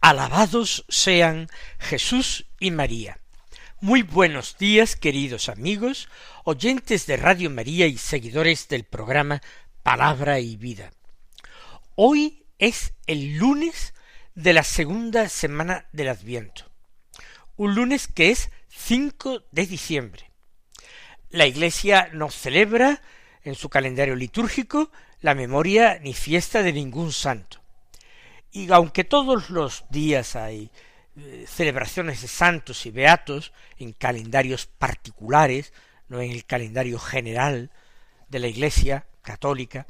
Alabados sean Jesús y María. Muy buenos días, queridos amigos, oyentes de Radio María y seguidores del programa Palabra y Vida. Hoy es el lunes de la segunda semana del Adviento. Un lunes que es 5 de diciembre. La Iglesia no celebra en su calendario litúrgico la memoria ni fiesta de ningún santo. Y aunque todos los días hay eh, celebraciones de santos y beatos en calendarios particulares, no en el calendario general de la Iglesia católica,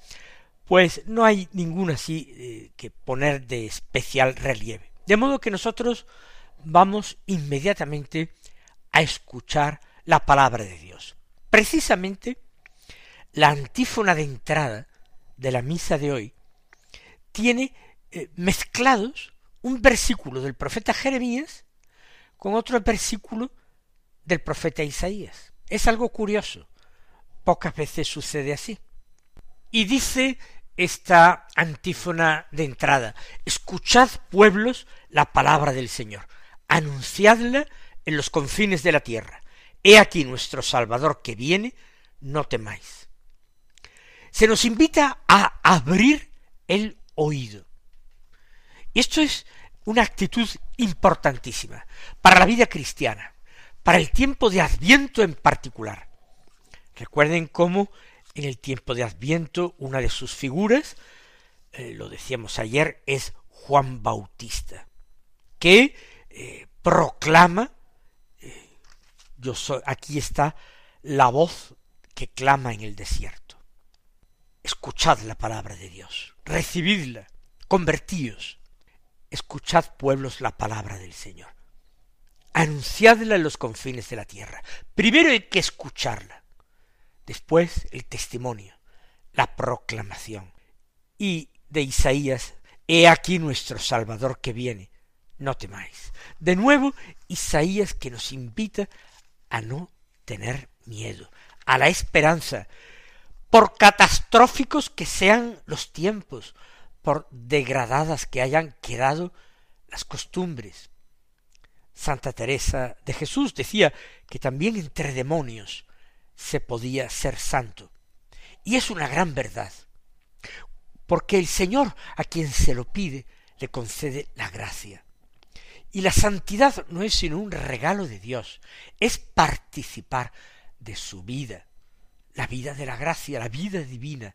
pues no hay ninguna así eh, que poner de especial relieve. De modo que nosotros vamos inmediatamente a escuchar la palabra de Dios. Precisamente la antífona de entrada de la misa de hoy tiene eh, mezclados un versículo del profeta Jeremías con otro versículo del profeta Isaías. Es algo curioso. Pocas veces sucede así. Y dice esta antífona de entrada, escuchad pueblos la palabra del Señor, anunciadla en los confines de la tierra. He aquí nuestro Salvador que viene, no temáis se nos invita a abrir el oído. Y esto es una actitud importantísima para la vida cristiana, para el tiempo de Adviento en particular. Recuerden cómo en el tiempo de Adviento una de sus figuras, eh, lo decíamos ayer, es Juan Bautista, que eh, proclama, eh, yo soy, aquí está la voz que clama en el desierto. Escuchad la palabra de Dios, recibidla, convertíos. Escuchad, pueblos, la palabra del Señor. Anunciadla en los confines de la tierra. Primero hay que escucharla. Después el testimonio, la proclamación. Y de Isaías, he aquí nuestro Salvador que viene. No temáis. De nuevo, Isaías que nos invita a no tener miedo, a la esperanza, por catastróficos que sean los tiempos, por degradadas que hayan quedado las costumbres. Santa Teresa de Jesús decía que también entre demonios se podía ser santo. Y es una gran verdad, porque el Señor a quien se lo pide le concede la gracia. Y la santidad no es sino un regalo de Dios, es participar de su vida, la vida de la gracia, la vida divina.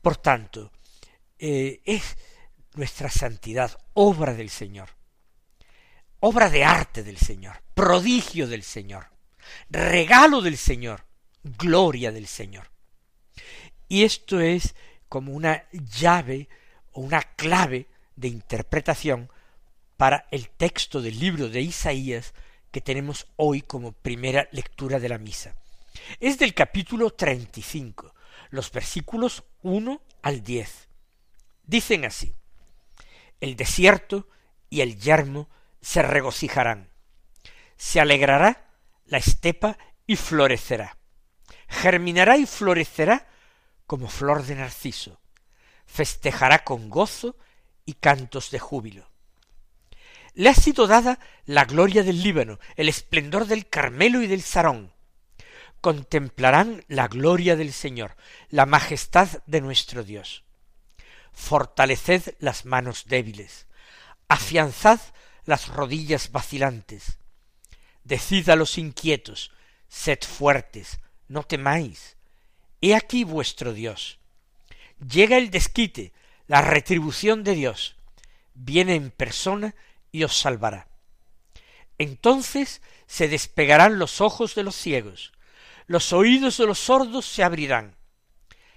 Por tanto, eh, es nuestra santidad obra del Señor, obra de arte del Señor, prodigio del Señor, regalo del Señor, gloria del Señor. Y esto es como una llave o una clave de interpretación para el texto del libro de Isaías que tenemos hoy como primera lectura de la misa. Es del capítulo treinta y cinco, los versículos uno al diez. Dicen así El desierto y el yermo se regocijarán. Se alegrará la estepa y florecerá. Germinará y florecerá como flor de narciso. Festejará con gozo y cantos de júbilo. Le ha sido dada la gloria del Líbano, el esplendor del Carmelo y del Sarón contemplarán la gloria del Señor, la majestad de nuestro Dios. Fortaleced las manos débiles, afianzad las rodillas vacilantes, decid a los inquietos, sed fuertes, no temáis, he aquí vuestro Dios. Llega el desquite, la retribución de Dios, viene en persona y os salvará. Entonces se despegarán los ojos de los ciegos, los oídos de los sordos se abrirán.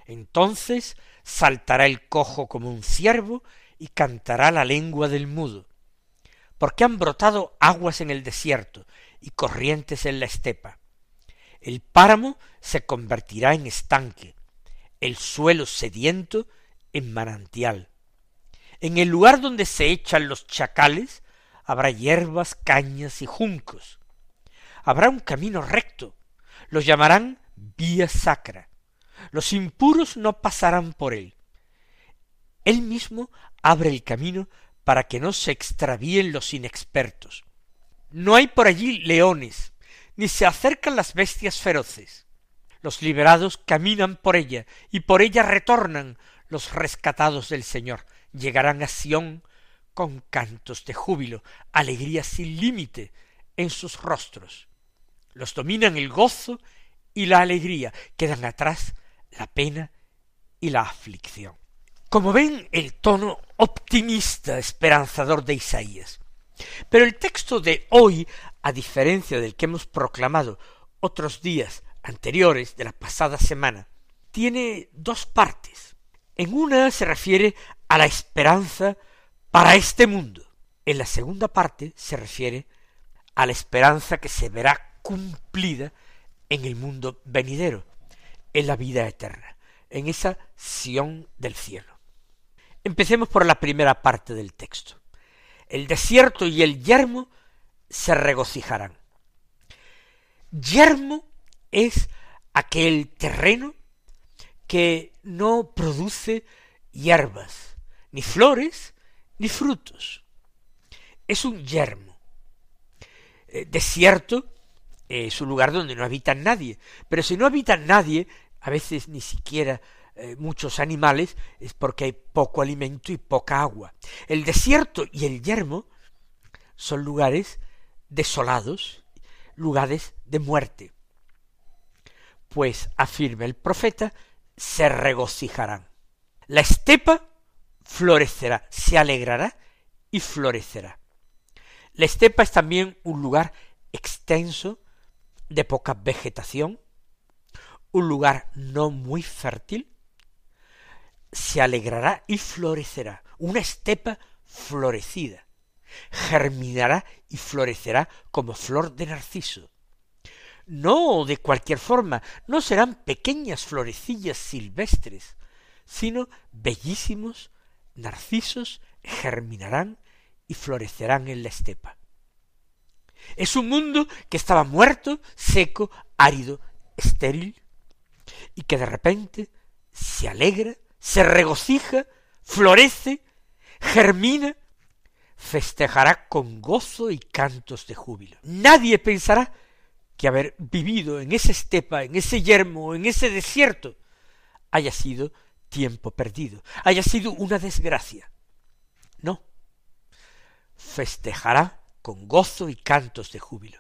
Entonces saltará el cojo como un ciervo y cantará la lengua del mudo, porque han brotado aguas en el desierto y corrientes en la estepa. El páramo se convertirá en estanque, el suelo sediento en manantial. En el lugar donde se echan los chacales habrá hierbas, cañas y juncos. Habrá un camino recto, los llamarán vía sacra. Los impuros no pasarán por él. Él mismo abre el camino para que no se extravíen los inexpertos. No hay por allí leones, ni se acercan las bestias feroces. Los liberados caminan por ella, y por ella retornan los rescatados del Señor. Llegarán a Sión con cantos de júbilo, alegría sin límite en sus rostros. Los dominan el gozo y la alegría, quedan atrás la pena y la aflicción. Como ven, el tono optimista, esperanzador de Isaías. Pero el texto de hoy, a diferencia del que hemos proclamado otros días anteriores de la pasada semana, tiene dos partes. En una se refiere a la esperanza para este mundo. En la segunda parte se refiere a la esperanza que se verá cumplida en el mundo venidero, en la vida eterna, en esa Sión del cielo. Empecemos por la primera parte del texto. El desierto y el yermo se regocijarán. Yermo es aquel terreno que no produce hierbas, ni flores, ni frutos. Es un yermo. Eh, desierto es un lugar donde no habita nadie, pero si no habita nadie, a veces ni siquiera eh, muchos animales es porque hay poco alimento y poca agua. El desierto y el yermo son lugares desolados, lugares de muerte. Pues, afirma el profeta, se regocijarán. La estepa florecerá, se alegrará y florecerá. La estepa es también un lugar extenso, de poca vegetación, un lugar no muy fértil, se alegrará y florecerá, una estepa florecida, germinará y florecerá como flor de narciso. No de cualquier forma, no serán pequeñas florecillas silvestres, sino bellísimos narcisos germinarán y florecerán en la estepa. Es un mundo que estaba muerto, seco, árido, estéril, y que de repente se alegra se regocija, florece, germina, festejará con gozo y cantos de júbilo. Nadie pensará que haber vivido en esa estepa, en ese yermo, en ese desierto, haya sido tiempo perdido, haya sido una desgracia. No. Festejará con gozo y cantos de júbilo.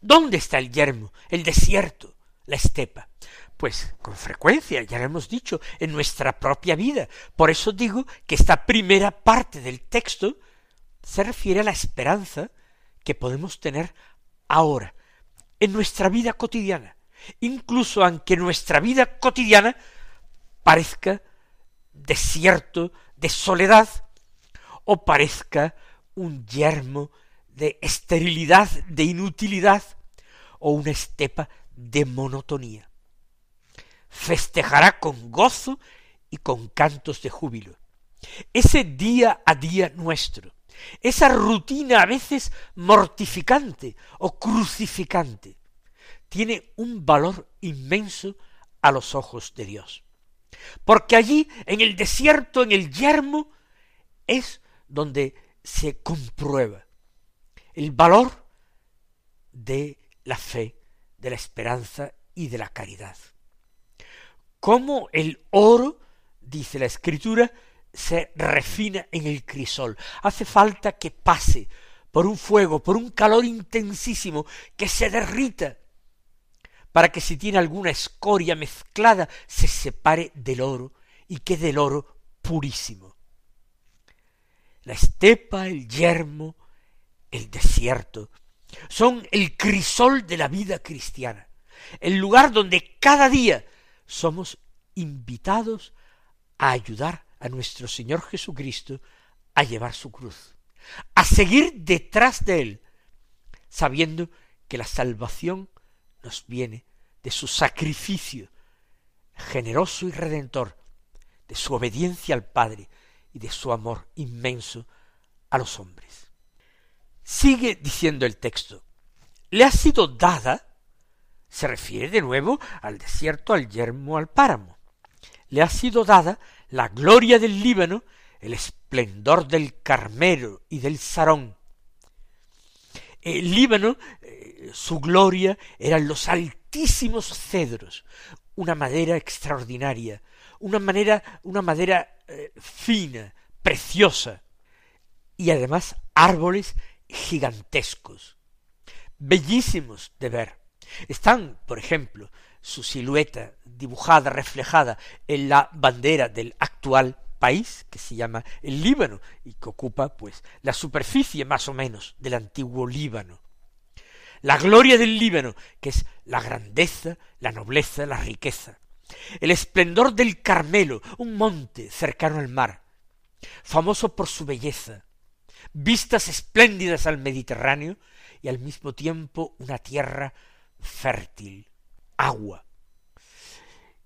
¿Dónde está el yermo, el desierto, la estepa? Pues con frecuencia, ya lo hemos dicho, en nuestra propia vida. Por eso digo que esta primera parte del texto se refiere a la esperanza que podemos tener ahora, en nuestra vida cotidiana, incluso aunque nuestra vida cotidiana parezca desierto de soledad o parezca un yermo de esterilidad, de inutilidad o una estepa de monotonía festejará con gozo y con cantos de júbilo. Ese día a día nuestro, esa rutina a veces mortificante o crucificante, tiene un valor inmenso a los ojos de Dios. Porque allí, en el desierto, en el yermo, es donde se comprueba el valor de la fe, de la esperanza y de la caridad cómo el oro, dice la escritura, se refina en el crisol. Hace falta que pase por un fuego, por un calor intensísimo, que se derrita, para que si tiene alguna escoria mezclada, se separe del oro y quede el oro purísimo. La estepa, el yermo, el desierto, son el crisol de la vida cristiana, el lugar donde cada día somos invitados a ayudar a nuestro Señor Jesucristo a llevar su cruz, a seguir detrás de Él, sabiendo que la salvación nos viene de su sacrificio generoso y redentor, de su obediencia al Padre y de su amor inmenso a los hombres. Sigue diciendo el texto, le ha sido dada, se refiere de nuevo al desierto, al yermo, al páramo, le ha sido dada la gloria del Líbano, el esplendor del Carmelo y del Sarón. El Líbano, eh, su gloria eran los altísimos cedros, una madera extraordinaria, una manera, una madera eh, fina, preciosa, y además árboles gigantescos, bellísimos de ver. Están, por ejemplo, su silueta dibujada, reflejada en la bandera del actual país que se llama el Líbano y que ocupa pues la superficie más o menos del antiguo Líbano. La gloria del Líbano, que es la grandeza, la nobleza, la riqueza. El esplendor del Carmelo, un monte cercano al mar, famoso por su belleza, vistas espléndidas al Mediterráneo y al mismo tiempo una tierra fértil, agua.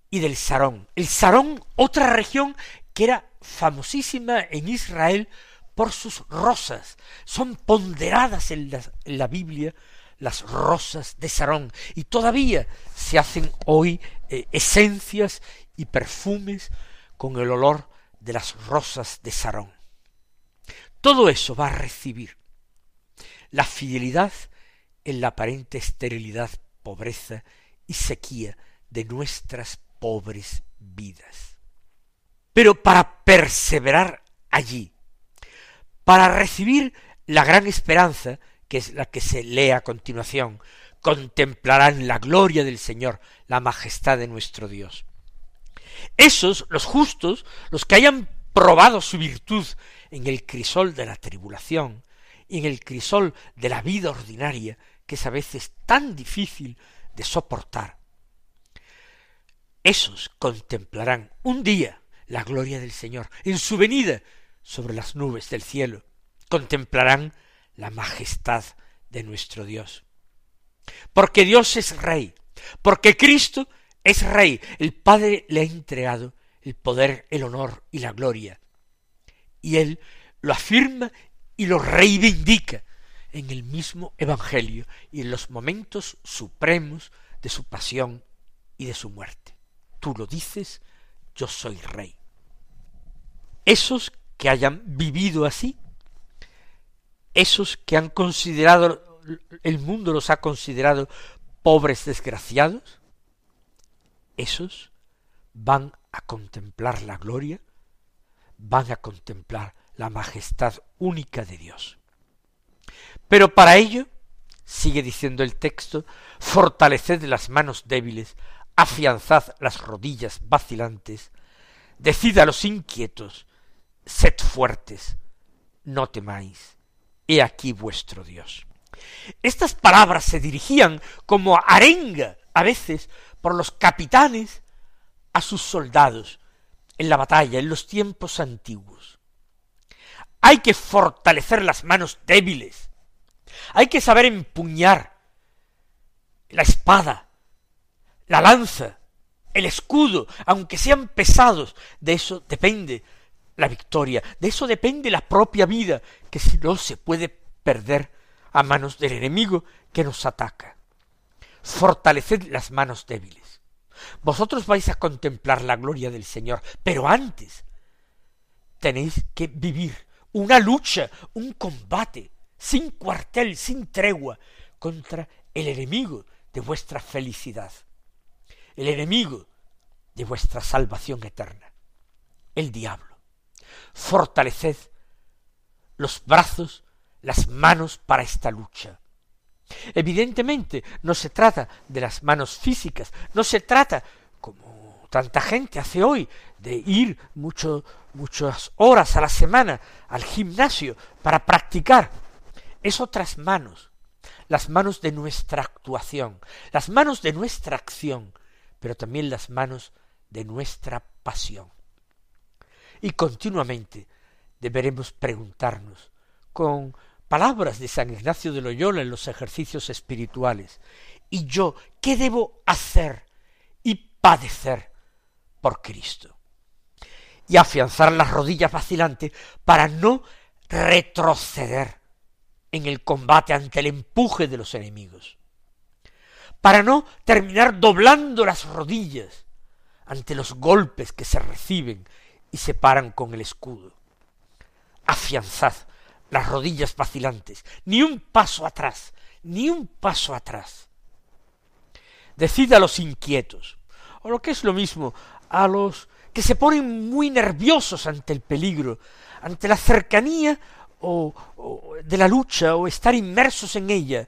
Y del Sarón. El Sarón, otra región que era famosísima en Israel por sus rosas. Son ponderadas en la, Biblia las rosas de Sarón y todavía se hacen hoy eh, esencias y perfumes con el olor de las rosas de Sarón. Todo eso va a recibir la fidelidad en la aparente esterilidad, pobreza y sequía de nuestras pobres vidas. Pero para perseverar allí, para recibir la gran esperanza, que es la que se lee a continuación, contemplarán la gloria del Señor, la majestad de nuestro Dios. Esos, los justos, los que hayan probado su virtud en el crisol de la tribulación y en el crisol de la vida ordinaria, que es a veces tan difícil de soportar, esos contemplarán un día la gloria del Señor en su venida sobre las nubes del cielo, contemplarán la majestad de nuestro Dios. Porque Dios es Rey, porque Cristo es Rey, el Padre le ha entregado el poder, el honor y la gloria. Y Él lo afirma y lo reivindica en el mismo Evangelio y en los momentos supremos de su pasión y de su muerte. Tú lo dices, yo soy rey. Esos que hayan vivido así, esos que han considerado, el mundo los ha considerado pobres desgraciados, esos van a contemplar la gloria, van a contemplar la majestad única de Dios. Pero para ello, sigue diciendo el texto, fortaleced las manos débiles, afianzad las rodillas vacilantes, decid a los inquietos, sed fuertes, no temáis he aquí vuestro Dios. Estas palabras se dirigían como arenga a veces por los capitanes a sus soldados en la batalla, en los tiempos antiguos. Hay que fortalecer las manos débiles. Hay que saber empuñar la espada, la lanza, el escudo, aunque sean pesados. De eso depende la victoria. De eso depende la propia vida, que si no se puede perder a manos del enemigo que nos ataca. Fortaleced las manos débiles. Vosotros vais a contemplar la gloria del Señor, pero antes tenéis que vivir una lucha, un combate, sin cuartel, sin tregua, contra el enemigo de vuestra felicidad, el enemigo de vuestra salvación eterna, el diablo fortaleced los brazos, las manos para esta lucha. Evidentemente no se trata de las manos físicas, no se trata, como tanta gente hace hoy, de ir mucho, muchas horas a la semana al gimnasio para practicar. Es otras manos, las manos de nuestra actuación, las manos de nuestra acción, pero también las manos de nuestra pasión. Y continuamente deberemos preguntarnos con palabras de San Ignacio de Loyola en los ejercicios espirituales, ¿y yo qué debo hacer y padecer por Cristo? Y afianzar las rodillas vacilantes para no retroceder en el combate ante el empuje de los enemigos, para no terminar doblando las rodillas ante los golpes que se reciben y se paran con el escudo. Afianzad las rodillas vacilantes, ni un paso atrás, ni un paso atrás. Decid a los inquietos, o lo que es lo mismo, a los que se ponen muy nerviosos ante el peligro, ante la cercanía o, de la lucha o estar inmersos en ella,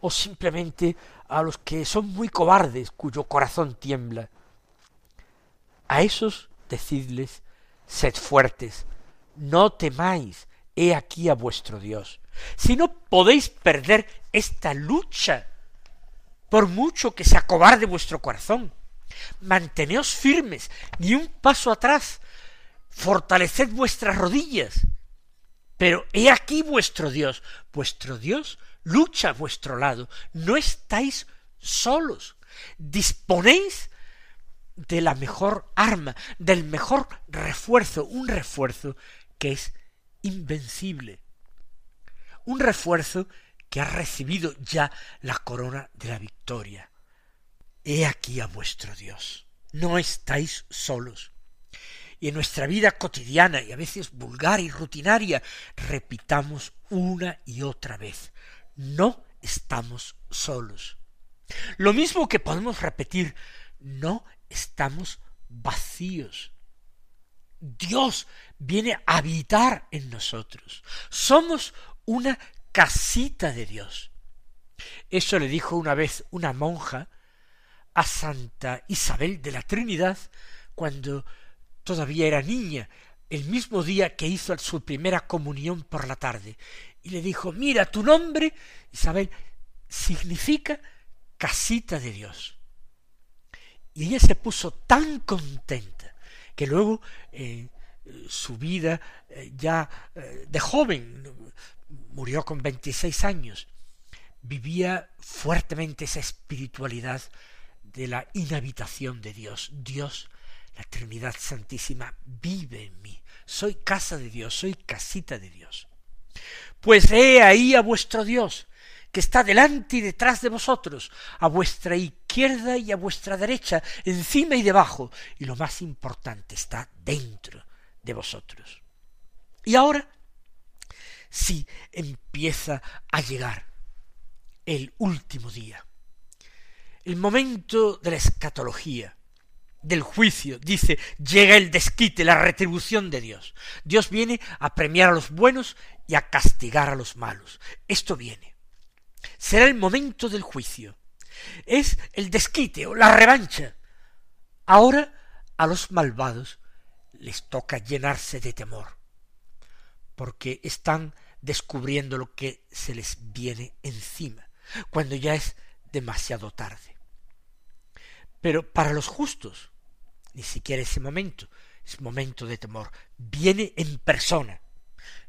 o simplemente a los que son muy cobardes, cuyo corazón tiembla. A esos decidles, sed fuertes, no temáis, he aquí a vuestro Dios. Si no podéis perder esta lucha, por mucho que se acobarde vuestro corazón, manteneos firmes, ni un paso atrás, fortaleced vuestras rodillas. Pero he aquí vuestro Dios, vuestro Dios lucha a vuestro lado, no estáis solos, disponéis de la mejor arma, del mejor refuerzo, un refuerzo que es invencible, un refuerzo que ha recibido ya la corona de la victoria. He aquí a vuestro Dios. No estáis solos. Y en nuestra vida cotidiana y a veces vulgar y rutinaria, repitamos una y otra vez, no estamos solos. Lo mismo que podemos repetir, no estamos vacíos. Dios viene a habitar en nosotros. Somos una casita de Dios. Eso le dijo una vez una monja a Santa Isabel de la Trinidad cuando todavía era niña, el mismo día que hizo su primera comunión por la tarde. Y le dijo, mira, tu nombre, Isabel, significa casita de Dios. Y ella se puso tan contenta que luego eh, su vida eh, ya eh, de joven, murió con veintiséis años, vivía fuertemente esa espiritualidad de la inhabitación de Dios. Dios, la Trinidad Santísima, vive en mí. Soy casa de Dios, soy casita de Dios. Pues he ahí a vuestro Dios, que está delante y detrás de vosotros, a vuestra izquierda y a vuestra derecha, encima y debajo, y lo más importante, está dentro de vosotros. Y ahora sí empieza a llegar el último día, el momento de la escatología, del juicio, dice, llega el desquite, la retribución de Dios. Dios viene a premiar a los buenos y a castigar a los malos. Esto viene. Será el momento del juicio. Es el desquite o la revancha. Ahora a los malvados les toca llenarse de temor, porque están descubriendo lo que se les viene encima, cuando ya es demasiado tarde. Pero para los justos, ni siquiera ese momento, es momento de temor, viene en persona.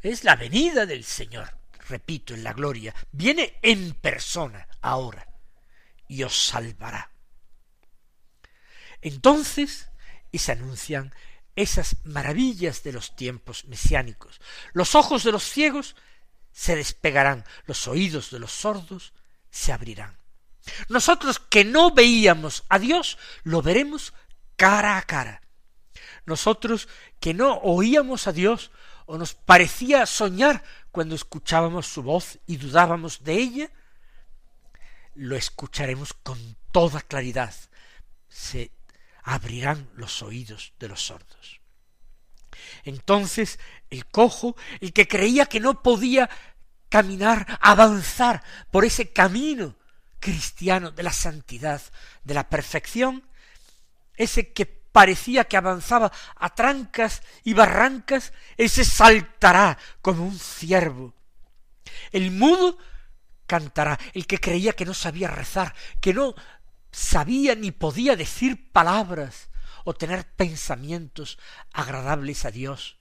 Es la venida del Señor, repito, en la gloria, viene en persona ahora y os salvará. Entonces, y se anuncian esas maravillas de los tiempos mesiánicos. Los ojos de los ciegos se despegarán, los oídos de los sordos se abrirán. Nosotros que no veíamos a Dios, lo veremos cara a cara. Nosotros que no oíamos a Dios o nos parecía soñar cuando escuchábamos su voz y dudábamos de ella, lo escucharemos con toda claridad. Se abrirán los oídos de los sordos. Entonces el cojo, el que creía que no podía caminar, avanzar por ese camino cristiano de la santidad, de la perfección, ese que parecía que avanzaba a trancas y barrancas, ese saltará como un ciervo. El mudo cantará, el que creía que no sabía rezar, que no sabía ni podía decir palabras, o tener pensamientos agradables a Dios,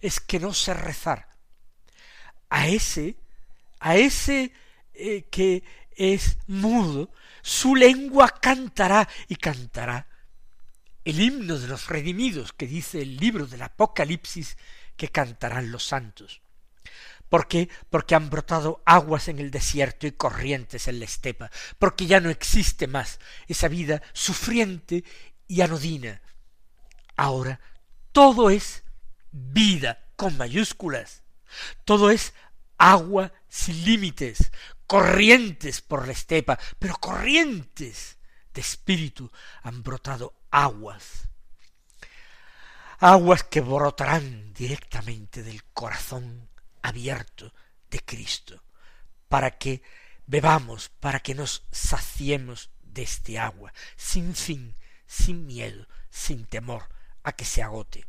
es que no sé rezar. A ese, a ese eh, que es mudo, su lengua cantará y cantará el himno de los redimidos que dice el libro del Apocalipsis que cantarán los santos. ¿Por qué? Porque han brotado aguas en el desierto y corrientes en la estepa, porque ya no existe más esa vida sufriente y anodina. Ahora todo es vida con mayúsculas, todo es agua sin límites, corrientes por la estepa, pero corrientes de espíritu han brotado aguas, aguas que brotarán directamente del corazón abierto de Cristo, para que bebamos, para que nos saciemos de este agua, sin fin, sin miedo, sin temor a que se agote.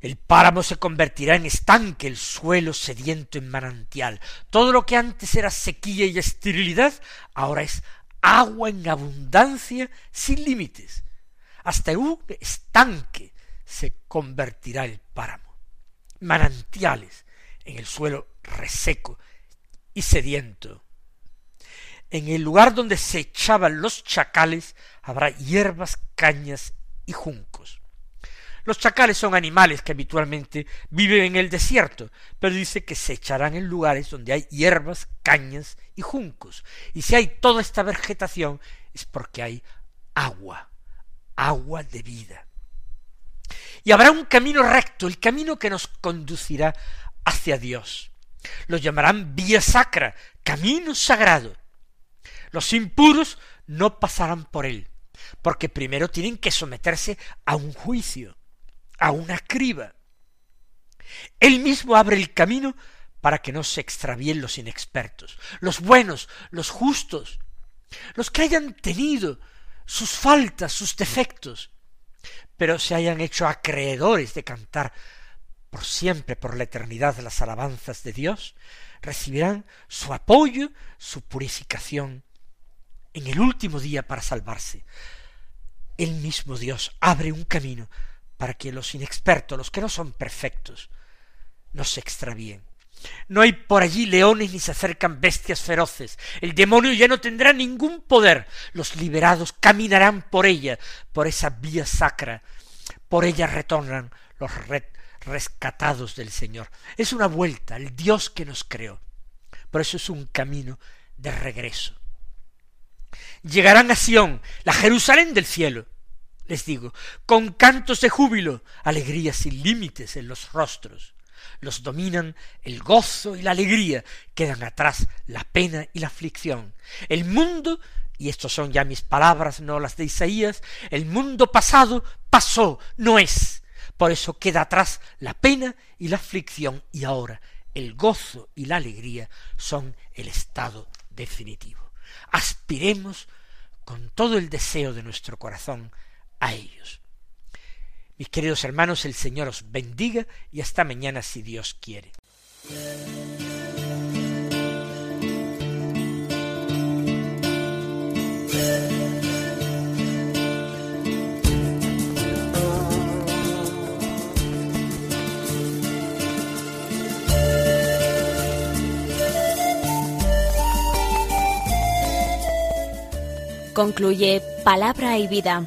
El páramo se convertirá en estanque, el suelo sediento en manantial. Todo lo que antes era sequía y esterilidad, ahora es agua en abundancia sin límites. Hasta un estanque se convertirá el páramo. Manantiales en el suelo reseco y sediento. En el lugar donde se echaban los chacales habrá hierbas, cañas y juncos. Los chacales son animales que habitualmente viven en el desierto, pero dice que se echarán en lugares donde hay hierbas, cañas y juncos. Y si hay toda esta vegetación es porque hay agua, agua de vida. Y habrá un camino recto, el camino que nos conducirá hacia Dios. Lo llamarán vía sacra, camino sagrado. Los impuros no pasarán por él, porque primero tienen que someterse a un juicio a una criba. Él mismo abre el camino para que no se extravíen los inexpertos, los buenos, los justos, los que hayan tenido sus faltas, sus defectos, pero se hayan hecho acreedores de cantar por siempre, por la eternidad, las alabanzas de Dios, recibirán su apoyo, su purificación en el último día para salvarse. El mismo Dios abre un camino para que los inexpertos, los que no son perfectos, no se extravíen. No hay por allí leones ni se acercan bestias feroces. El demonio ya no tendrá ningún poder. Los liberados caminarán por ella, por esa vía sacra. Por ella retornan los rescatados del Señor. Es una vuelta el Dios que nos creó. Por eso es un camino de regreso. Llegarán a Sión, la Jerusalén del cielo les digo, con cantos de júbilo, alegría sin límites en los rostros. Los dominan el gozo y la alegría, quedan atrás la pena y la aflicción. El mundo, y estas son ya mis palabras, no las de Isaías, el mundo pasado pasó, no es. Por eso queda atrás la pena y la aflicción, y ahora el gozo y la alegría son el estado definitivo. Aspiremos con todo el deseo de nuestro corazón a ellos. Mis queridos hermanos, el Señor os bendiga y hasta mañana si Dios quiere. Concluye Palabra y Vida